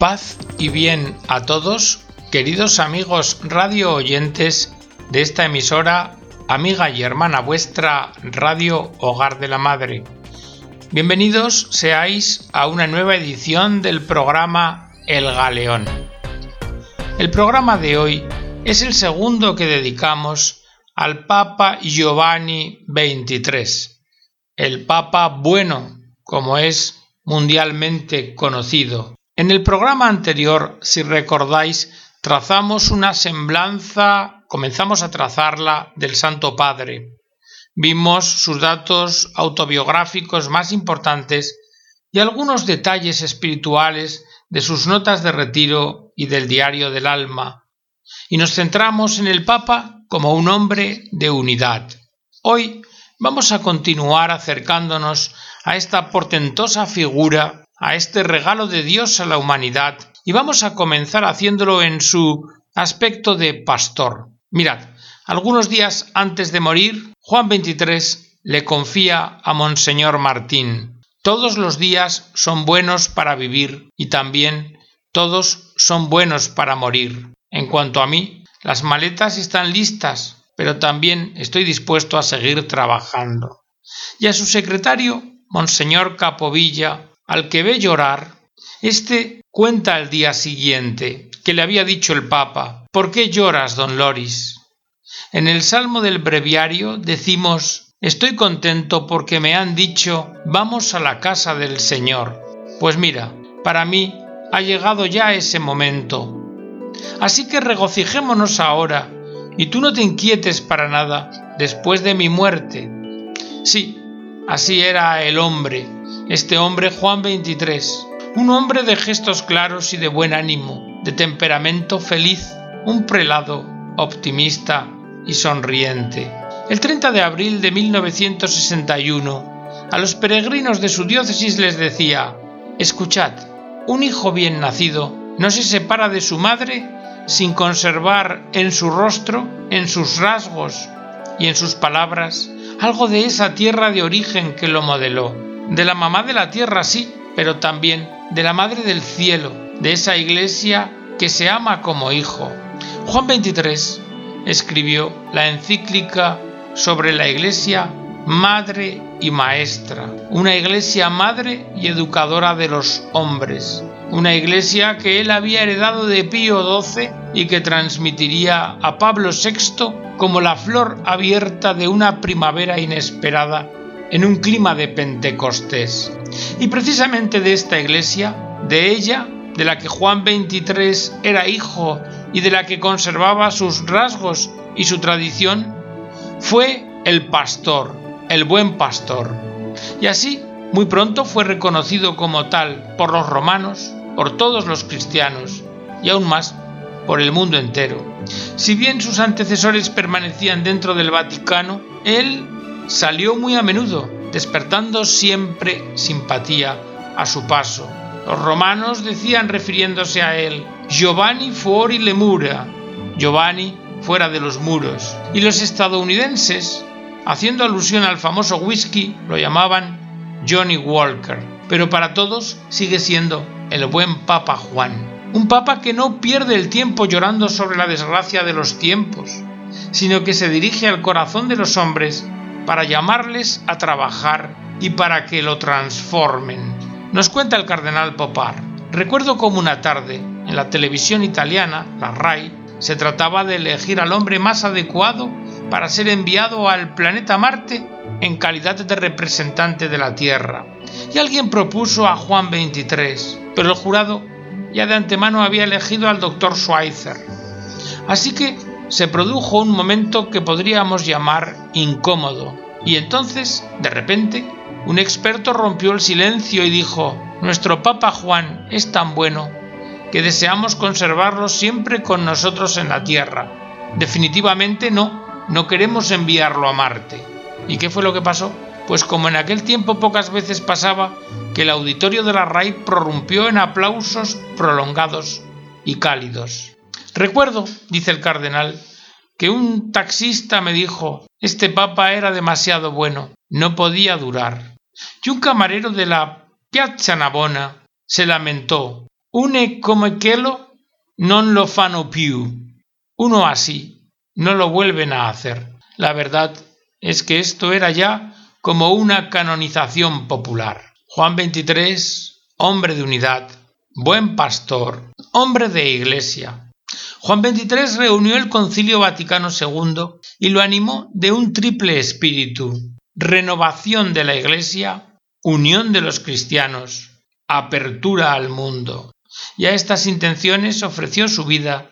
Paz y bien a todos, queridos amigos radio oyentes de esta emisora, amiga y hermana vuestra, Radio Hogar de la Madre. Bienvenidos seáis a una nueva edición del programa El Galeón. El programa de hoy es el segundo que dedicamos al Papa Giovanni XXIII, el Papa bueno, como es mundialmente conocido en el programa anterior, si recordáis, trazamos una semblanza, comenzamos a trazarla del Santo Padre. Vimos sus datos autobiográficos más importantes y algunos detalles espirituales de sus notas de retiro y del diario del alma, y nos centramos en el Papa como un hombre de unidad. Hoy vamos a continuar acercándonos a esta portentosa figura a este regalo de Dios a la humanidad y vamos a comenzar haciéndolo en su aspecto de pastor. Mirad, algunos días antes de morir, Juan XXIII le confía a Monseñor Martín, todos los días son buenos para vivir y también todos son buenos para morir. En cuanto a mí, las maletas están listas, pero también estoy dispuesto a seguir trabajando. Y a su secretario, Monseñor Capovilla, al que ve llorar, éste cuenta al día siguiente que le había dicho el Papa ¿Por qué lloras, don Loris? En el Salmo del Breviario decimos Estoy contento porque me han dicho vamos a la casa del Señor. Pues mira, para mí ha llegado ya ese momento. Así que regocijémonos ahora, y tú no te inquietes para nada después de mi muerte. Sí, así era el hombre, este hombre Juan 23, un hombre de gestos claros y de buen ánimo, de temperamento feliz, un prelado optimista y sonriente. El 30 de abril de 1961, a los peregrinos de su diócesis les decía, escuchad, un hijo bien nacido no se separa de su madre sin conservar en su rostro, en sus rasgos y en sus palabras algo de esa tierra de origen que lo modeló de la mamá de la tierra, sí, pero también de la madre del cielo, de esa iglesia que se ama como hijo. Juan 23 escribió la encíclica sobre la iglesia madre y maestra, una iglesia madre y educadora de los hombres, una iglesia que él había heredado de Pío XII y que transmitiría a Pablo VI como la flor abierta de una primavera inesperada en un clima de Pentecostés. Y precisamente de esta iglesia, de ella, de la que Juan 23 era hijo y de la que conservaba sus rasgos y su tradición, fue el pastor, el buen pastor. Y así, muy pronto fue reconocido como tal por los romanos, por todos los cristianos y aún más por el mundo entero. Si bien sus antecesores permanecían dentro del Vaticano, él salió muy a menudo, despertando siempre simpatía a su paso. Los romanos decían refiriéndose a él, Giovanni fuori le mura, Giovanni fuera de los muros. Y los estadounidenses, haciendo alusión al famoso whisky, lo llamaban Johnny Walker. Pero para todos sigue siendo el buen Papa Juan. Un papa que no pierde el tiempo llorando sobre la desgracia de los tiempos, sino que se dirige al corazón de los hombres para llamarles a trabajar y para que lo transformen. Nos cuenta el cardenal Popar. Recuerdo como una tarde, en la televisión italiana, la RAI, se trataba de elegir al hombre más adecuado para ser enviado al planeta Marte en calidad de representante de la Tierra. Y alguien propuso a Juan 23, pero el jurado ya de antemano había elegido al doctor Schweitzer. Así que se produjo un momento que podríamos llamar incómodo, y entonces, de repente, un experto rompió el silencio y dijo, Nuestro Papa Juan es tan bueno que deseamos conservarlo siempre con nosotros en la Tierra. Definitivamente no, no queremos enviarlo a Marte. ¿Y qué fue lo que pasó? Pues como en aquel tiempo pocas veces pasaba, que el auditorio de la RAI prorrumpió en aplausos prolongados y cálidos. Recuerdo, dice el cardenal, que un taxista me dijo este papa era demasiado bueno, no podía durar. Y un camarero de la Piazza Navona se lamentó une come quello non lo fanno più. Uno así no lo vuelven a hacer. La verdad es que esto era ya como una canonización popular. Juan 23, hombre de unidad, buen pastor, hombre de iglesia. Juan 23 reunió el Concilio Vaticano II y lo animó de un triple espíritu, renovación de la Iglesia, unión de los cristianos, apertura al mundo. Y a estas intenciones ofreció su vida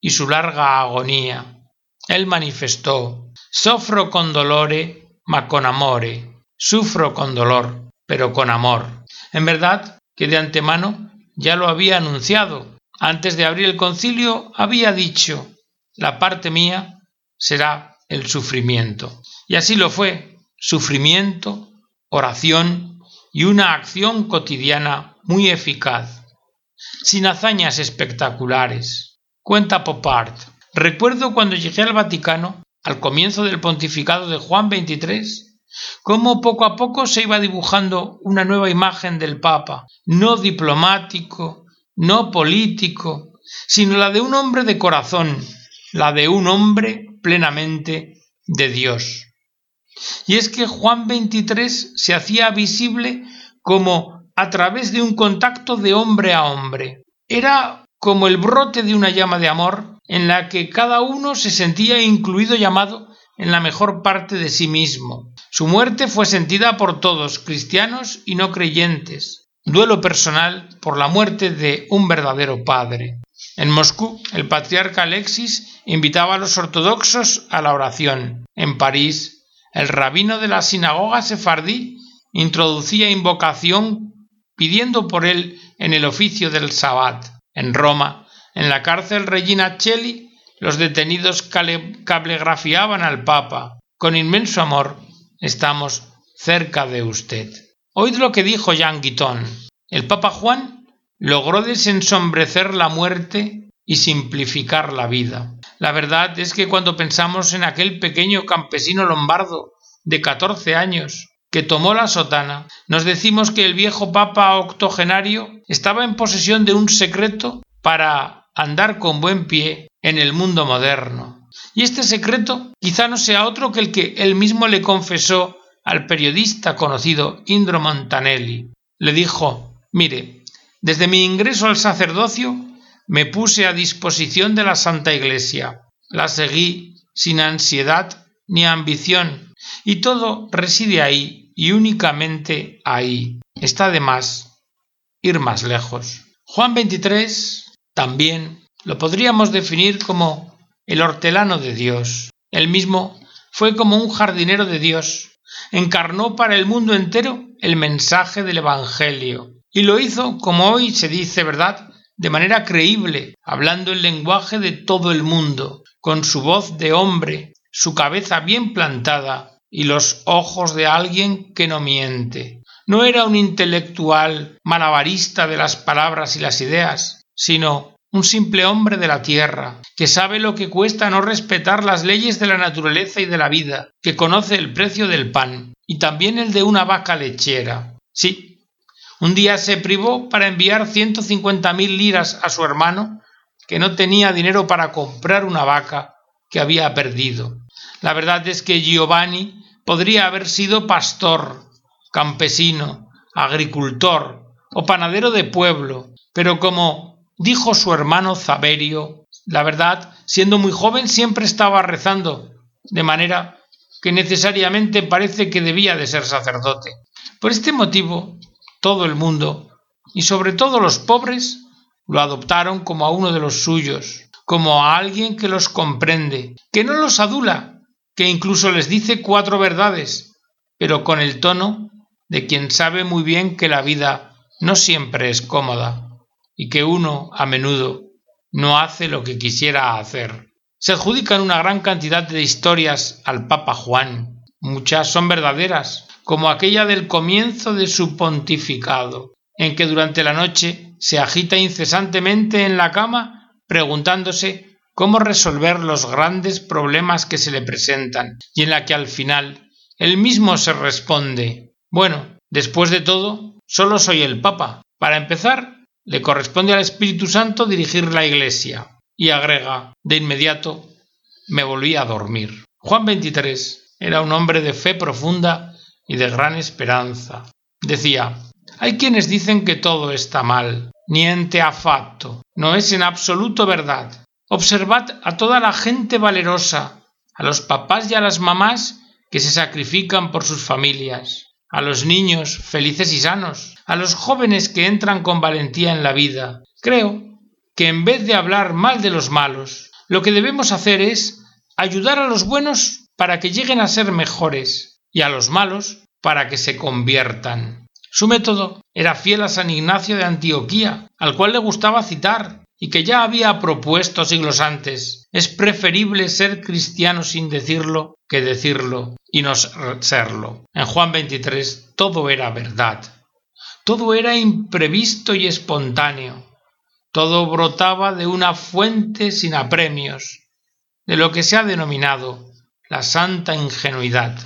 y su larga agonía. Él manifestó, sofro con dolore, ma con amore, sufro con dolor, pero con amor. En verdad que de antemano ya lo había anunciado. Antes de abrir el concilio había dicho, la parte mía será el sufrimiento. Y así lo fue, sufrimiento, oración y una acción cotidiana muy eficaz, sin hazañas espectaculares. Cuenta Popart. Recuerdo cuando llegué al Vaticano, al comienzo del pontificado de Juan XXIII, cómo poco a poco se iba dibujando una nueva imagen del Papa, no diplomático, no político, sino la de un hombre de corazón, la de un hombre plenamente de Dios. Y es que Juan XXIII se hacía visible como a través de un contacto de hombre a hombre. Era como el brote de una llama de amor en la que cada uno se sentía incluido llamado en la mejor parte de sí mismo. Su muerte fue sentida por todos, cristianos y no creyentes. Duelo personal por la muerte de un verdadero padre. En Moscú, el patriarca Alexis invitaba a los ortodoxos a la oración. En París, el rabino de la sinagoga sefardí introducía invocación pidiendo por él en el oficio del Sabbat. En Roma, en la cárcel Regina Cheli, los detenidos cablegrafiaban al Papa. Con inmenso amor estamos cerca de usted. Oíd lo que dijo Jean Guiton. El Papa Juan logró desensombrecer la muerte y simplificar la vida. La verdad es que cuando pensamos en aquel pequeño campesino lombardo de catorce años que tomó la sotana, nos decimos que el viejo papa octogenario estaba en posesión de un secreto para andar con buen pie en el mundo moderno. Y este secreto quizá no sea otro que el que él mismo le confesó al periodista conocido Indro Montanelli. Le dijo Mire, desde mi ingreso al sacerdocio me puse a disposición de la Santa Iglesia. La seguí sin ansiedad ni ambición, y todo reside ahí y únicamente ahí. Está de más ir más lejos. Juan 23 también lo podríamos definir como el hortelano de Dios. Él mismo fue como un jardinero de Dios. Encarnó para el mundo entero el mensaje del Evangelio. Y lo hizo, como hoy se dice, ¿verdad?, de manera creíble, hablando el lenguaje de todo el mundo, con su voz de hombre, su cabeza bien plantada y los ojos de alguien que no miente. No era un intelectual malabarista de las palabras y las ideas, sino un simple hombre de la tierra, que sabe lo que cuesta no respetar las leyes de la naturaleza y de la vida, que conoce el precio del pan y también el de una vaca lechera. Sí, un día se privó para enviar ciento cincuenta mil liras a su hermano, que no tenía dinero para comprar una vaca que había perdido. La verdad es que Giovanni podría haber sido pastor, campesino, agricultor o panadero de pueblo, pero como dijo su hermano Zaverio. La verdad, siendo muy joven, siempre estaba rezando, de manera que necesariamente parece que debía de ser sacerdote. Por este motivo, todo el mundo, y sobre todo los pobres, lo adoptaron como a uno de los suyos, como a alguien que los comprende, que no los adula, que incluso les dice cuatro verdades, pero con el tono de quien sabe muy bien que la vida no siempre es cómoda y que uno, a menudo, no hace lo que quisiera hacer. Se adjudican una gran cantidad de historias al Papa Juan. Muchas son verdaderas, como aquella del comienzo de su pontificado, en que durante la noche se agita incesantemente en la cama preguntándose cómo resolver los grandes problemas que se le presentan, y en la que al final él mismo se responde Bueno, después de todo, solo soy el Papa. Para empezar, le corresponde al Espíritu Santo dirigir la Iglesia. Y agrega, de inmediato, me volví a dormir. Juan XXIII era un hombre de fe profunda y de gran esperanza. Decía, hay quienes dicen que todo está mal. Niente affatto. No es en absoluto verdad. Observad a toda la gente valerosa, a los papás y a las mamás que se sacrifican por sus familias, a los niños felices y sanos, a los jóvenes que entran con valentía en la vida. Creo que en vez de hablar mal de los malos, lo que debemos hacer es ayudar a los buenos para que lleguen a ser mejores y a los malos para que se conviertan. Su método era fiel a San Ignacio de Antioquía, al cual le gustaba citar y que ya había propuesto siglos antes. Es preferible ser cristiano sin decirlo decirlo y no serlo. En Juan 23 todo era verdad. Todo era imprevisto y espontáneo. Todo brotaba de una fuente sin apremios, de lo que se ha denominado la santa ingenuidad,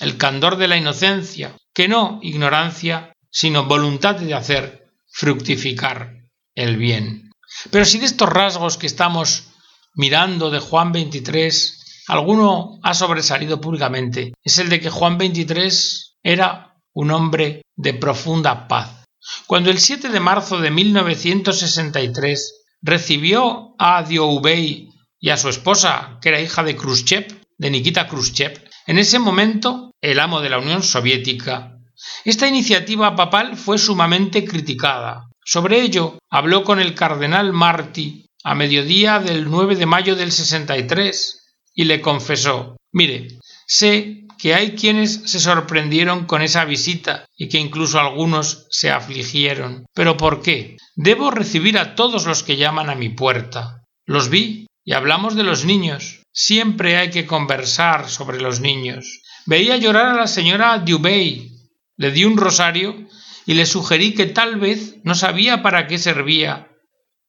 el candor de la inocencia, que no ignorancia, sino voluntad de hacer fructificar el bien. Pero si de estos rasgos que estamos mirando de Juan 23, alguno ha sobresalido públicamente, es el de que Juan 23 era un hombre de profunda paz. Cuando el 7 de marzo de 1963 recibió a Dioubey y a su esposa, que era hija de Khrushchev, de Nikita Khrushchev, en ese momento el amo de la Unión Soviética, esta iniciativa papal fue sumamente criticada. Sobre ello habló con el cardenal Martí a mediodía del 9 de mayo del 63 y le confesó Mire, sé que hay quienes se sorprendieron con esa visita y que incluso algunos se afligieron. ¿Pero por qué? Debo recibir a todos los que llaman a mi puerta. Los vi y hablamos de los niños. Siempre hay que conversar sobre los niños. Veía llorar a la señora Dubey. Le di un rosario y le sugerí que tal vez no sabía para qué servía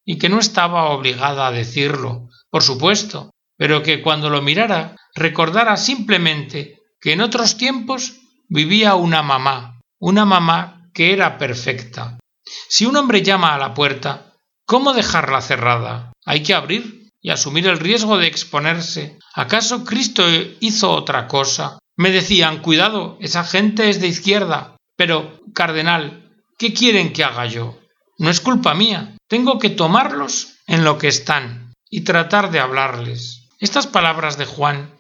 y que no estaba obligada a decirlo, por supuesto, pero que cuando lo mirara recordara simplemente que en otros tiempos vivía una mamá, una mamá que era perfecta. Si un hombre llama a la puerta, ¿cómo dejarla cerrada? Hay que abrir y asumir el riesgo de exponerse. ¿Acaso Cristo hizo otra cosa? Me decían, cuidado, esa gente es de izquierda. Pero, cardenal, ¿qué quieren que haga yo? No es culpa mía. Tengo que tomarlos en lo que están y tratar de hablarles. Estas palabras de Juan,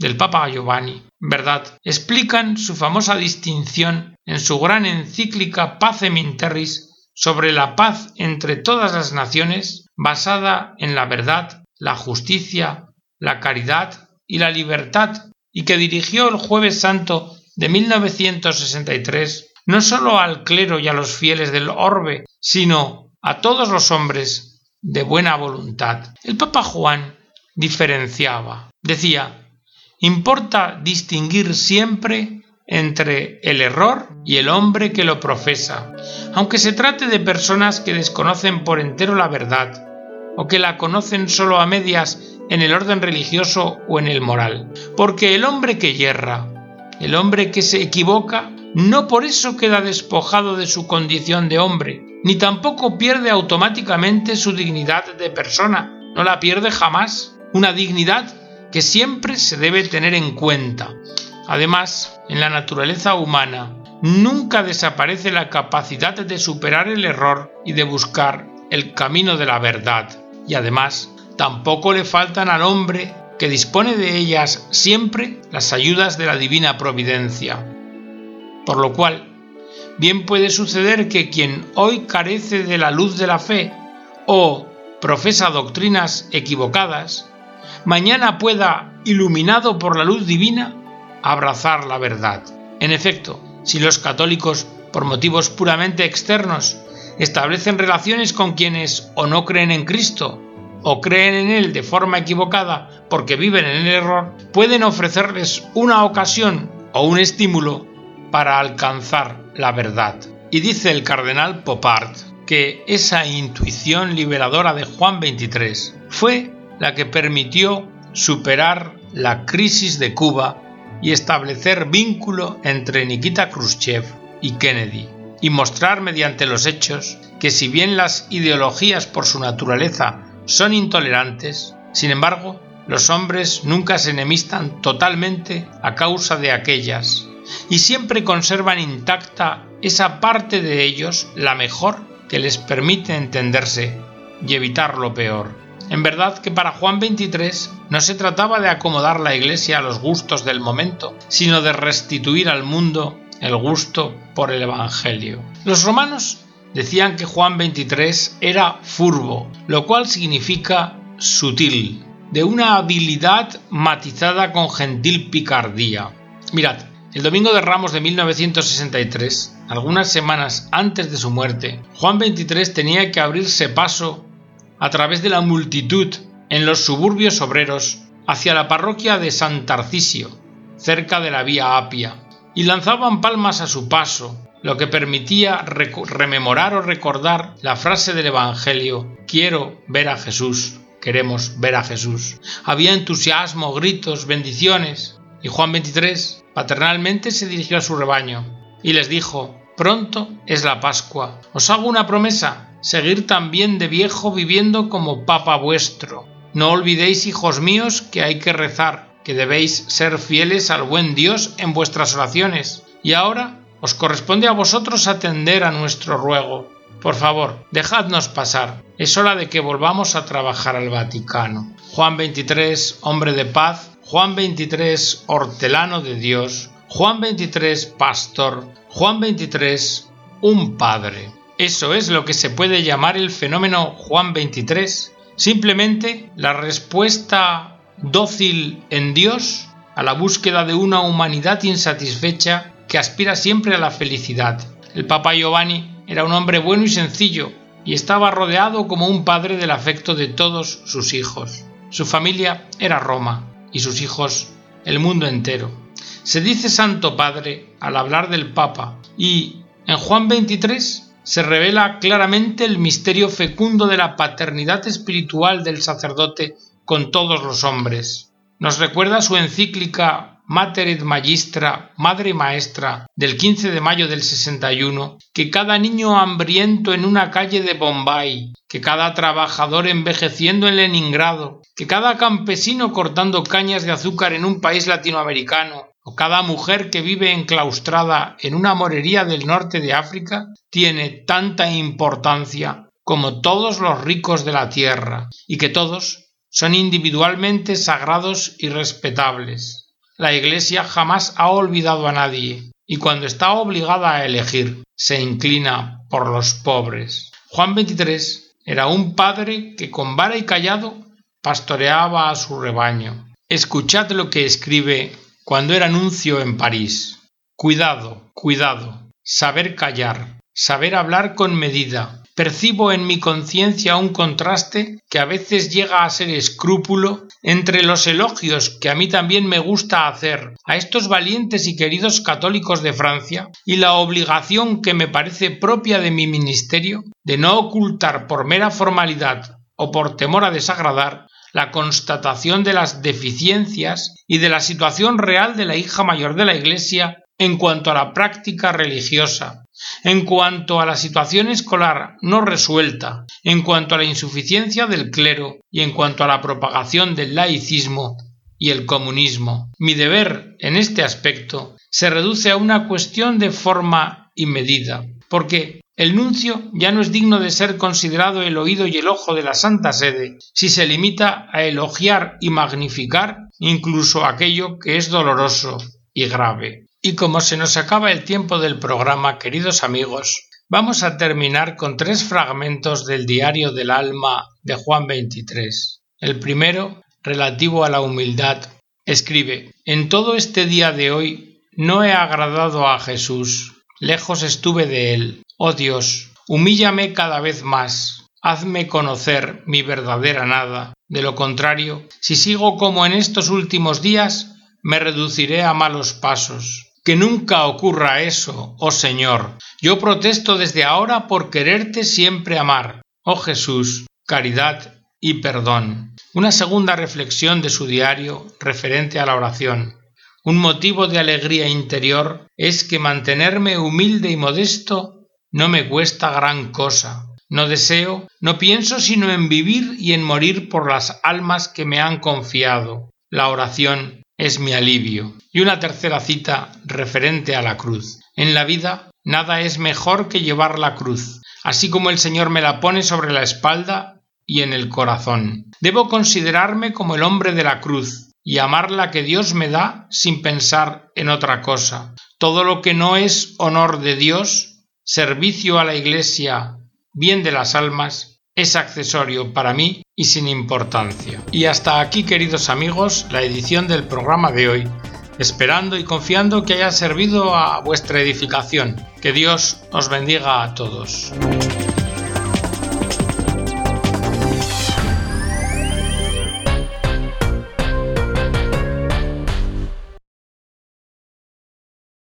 del Papa Giovanni, verdad, explican su famosa distinción en su gran encíclica Pacem in Terris sobre la paz entre todas las naciones basada en la verdad, la justicia, la caridad y la libertad y que dirigió el jueves santo de 1963 no sólo al clero y a los fieles del orbe, sino a todos los hombres de buena voluntad. El Papa Juan diferenciaba, decía, importa distinguir siempre entre el error y el hombre que lo profesa, aunque se trate de personas que desconocen por entero la verdad, o que la conocen solo a medias en el orden religioso o en el moral. Porque el hombre que yerra, el hombre que se equivoca, no por eso queda despojado de su condición de hombre, ni tampoco pierde automáticamente su dignidad de persona, no la pierde jamás, una dignidad que siempre se debe tener en cuenta. Además, en la naturaleza humana nunca desaparece la capacidad de superar el error y de buscar el camino de la verdad. Y además, tampoco le faltan al hombre que dispone de ellas siempre las ayudas de la divina providencia. Por lo cual, bien puede suceder que quien hoy carece de la luz de la fe o profesa doctrinas equivocadas, mañana pueda, iluminado por la luz divina, abrazar la verdad. En efecto, si los católicos, por motivos puramente externos, establecen relaciones con quienes o no creen en Cristo o creen en él de forma equivocada porque viven en el error, pueden ofrecerles una ocasión o un estímulo para alcanzar la verdad. Y dice el cardenal Popard que esa intuición liberadora de Juan 23 fue la que permitió superar la crisis de Cuba y establecer vínculo entre Nikita Khrushchev y Kennedy. y mostrar mediante los hechos que si bien las ideologías por su naturaleza son intolerantes, sin embargo, los hombres nunca se enemistan totalmente a causa de aquellas, y siempre conservan intacta esa parte de ellos, la mejor, que les permite entenderse y evitar lo peor. En verdad que para Juan XXIII no se trataba de acomodar la Iglesia a los gustos del momento, sino de restituir al mundo el gusto por el Evangelio. Los romanos decían que Juan XXIII era furbo, lo cual significa sutil, de una habilidad matizada con gentil picardía. Mirad, el domingo de Ramos de 1963, algunas semanas antes de su muerte, Juan XXIII tenía que abrirse paso a través de la multitud en los suburbios obreros hacia la parroquia de San Tarcisio, cerca de la vía Apia, y lanzaban palmas a su paso, lo que permitía rememorar o recordar la frase del Evangelio Quiero ver a Jesús, queremos ver a Jesús. Había entusiasmo, gritos, bendiciones, y Juan XXIII paternalmente se dirigió a su rebaño y les dijo, Pronto es la Pascua. Os hago una promesa, seguir también de viejo viviendo como Papa vuestro. No olvidéis, hijos míos, que hay que rezar, que debéis ser fieles al buen Dios en vuestras oraciones. Y ahora os corresponde a vosotros atender a nuestro ruego. Por favor, dejadnos pasar. Es hora de que volvamos a trabajar al Vaticano. Juan 23, hombre de paz, Juan 23, hortelano de Dios, Juan 23, pastor, Juan 23, un padre. Eso es lo que se puede llamar el fenómeno Juan 23, simplemente la respuesta dócil en Dios a la búsqueda de una humanidad insatisfecha que aspira siempre a la felicidad. El Papa Giovanni era un hombre bueno y sencillo y estaba rodeado como un padre del afecto de todos sus hijos. Su familia era Roma y sus hijos el mundo entero. Se dice Santo Padre al hablar del Papa y en Juan 23 se revela claramente el misterio fecundo de la paternidad espiritual del sacerdote con todos los hombres. Nos recuerda su encíclica Mater et Magistra, Madre Maestra, del 15 de mayo del 61, que cada niño hambriento en una calle de Bombay, que cada trabajador envejeciendo en Leningrado, que cada campesino cortando cañas de azúcar en un país latinoamericano, o cada mujer que vive enclaustrada en una morería del norte de África, tiene tanta importancia como todos los ricos de la tierra, y que todos son individualmente sagrados y respetables. La Iglesia jamás ha olvidado a nadie y cuando está obligada a elegir se inclina por los pobres. Juan XXIII era un padre que con vara y callado pastoreaba a su rebaño. Escuchad lo que escribe cuando era nuncio en París. Cuidado, cuidado, saber callar, saber hablar con medida, percibo en mi conciencia un contraste que a veces llega a ser escrúpulo entre los elogios que a mí también me gusta hacer a estos valientes y queridos católicos de Francia y la obligación que me parece propia de mi ministerio de no ocultar por mera formalidad o por temor a desagradar la constatación de las deficiencias y de la situación real de la hija mayor de la Iglesia en cuanto a la práctica religiosa, en cuanto a la situación escolar no resuelta, en cuanto a la insuficiencia del clero y en cuanto a la propagación del laicismo y el comunismo. Mi deber en este aspecto se reduce a una cuestión de forma y medida, porque el nuncio ya no es digno de ser considerado el oído y el ojo de la Santa Sede si se limita a elogiar y magnificar incluso aquello que es doloroso y grave. Y como se nos acaba el tiempo del programa, queridos amigos, vamos a terminar con tres fragmentos del Diario del Alma de Juan 23. El primero, relativo a la humildad, escribe, En todo este día de hoy no he agradado a Jesús, lejos estuve de él. Oh Dios, humíllame cada vez más, hazme conocer mi verdadera nada. De lo contrario, si sigo como en estos últimos días, me reduciré a malos pasos. Que nunca ocurra eso, oh Señor. Yo protesto desde ahora por quererte siempre amar. Oh Jesús, caridad y perdón. Una segunda reflexión de su diario referente a la oración. Un motivo de alegría interior es que mantenerme humilde y modesto no me cuesta gran cosa. No deseo, no pienso sino en vivir y en morir por las almas que me han confiado. La oración es mi alivio. Y una tercera cita referente a la cruz. En la vida nada es mejor que llevar la cruz, así como el Señor me la pone sobre la espalda y en el corazón. Debo considerarme como el hombre de la cruz y amar la que Dios me da sin pensar en otra cosa. Todo lo que no es honor de Dios, servicio a la Iglesia bien de las almas, es accesorio para mí y sin importancia. Y hasta aquí, queridos amigos, la edición del programa de hoy, esperando y confiando que haya servido a vuestra edificación. Que Dios os bendiga a todos.